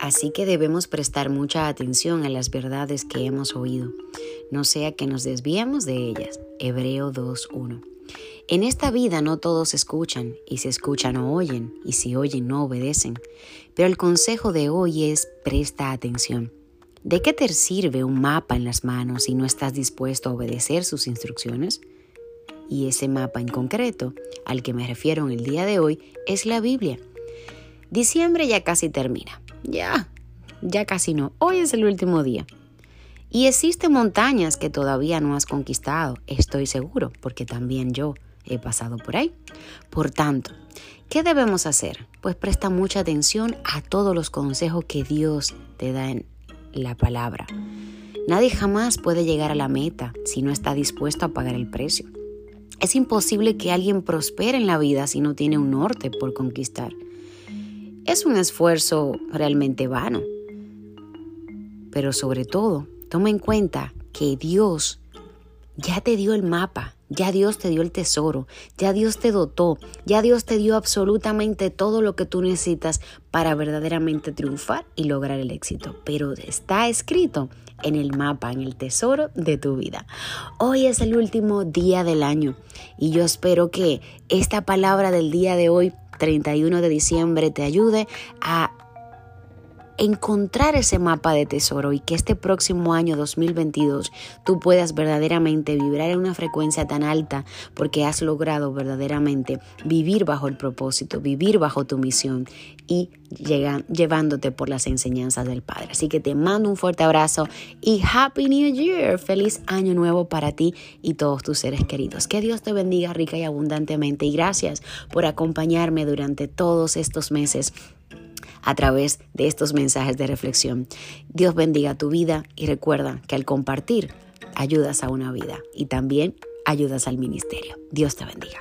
Así que debemos prestar mucha atención a las verdades que hemos oído, no sea que nos desviemos de ellas. Hebreo 2.1. En esta vida no todos escuchan, y si escuchan no oyen, y si oyen no obedecen. Pero el consejo de hoy es presta atención. ¿De qué te sirve un mapa en las manos si no estás dispuesto a obedecer sus instrucciones? Y ese mapa en concreto, al que me refiero en el día de hoy, es la Biblia. Diciembre ya casi termina. Ya, ya casi no. Hoy es el último día. Y existen montañas que todavía no has conquistado, estoy seguro, porque también yo he pasado por ahí. Por tanto, ¿qué debemos hacer? Pues presta mucha atención a todos los consejos que Dios te da en la palabra. Nadie jamás puede llegar a la meta si no está dispuesto a pagar el precio. Es imposible que alguien prospere en la vida si no tiene un norte por conquistar. Es un esfuerzo realmente vano. Pero sobre todo, toma en cuenta que Dios ya te dio el mapa, ya Dios te dio el tesoro, ya Dios te dotó, ya Dios te dio absolutamente todo lo que tú necesitas para verdaderamente triunfar y lograr el éxito. Pero está escrito en el mapa, en el tesoro de tu vida. Hoy es el último día del año y yo espero que esta palabra del día de hoy 31 de diciembre te ayude a encontrar ese mapa de tesoro y que este próximo año 2022 tú puedas verdaderamente vibrar en una frecuencia tan alta porque has logrado verdaderamente vivir bajo el propósito, vivir bajo tu misión y llevándote por las enseñanzas del Padre. Así que te mando un fuerte abrazo y Happy New Year. Feliz año nuevo para ti y todos tus seres queridos. Que Dios te bendiga rica y abundantemente y gracias por acompañarme durante todos estos meses a través de estos mensajes de reflexión. Dios bendiga tu vida y recuerda que al compartir ayudas a una vida y también ayudas al ministerio. Dios te bendiga.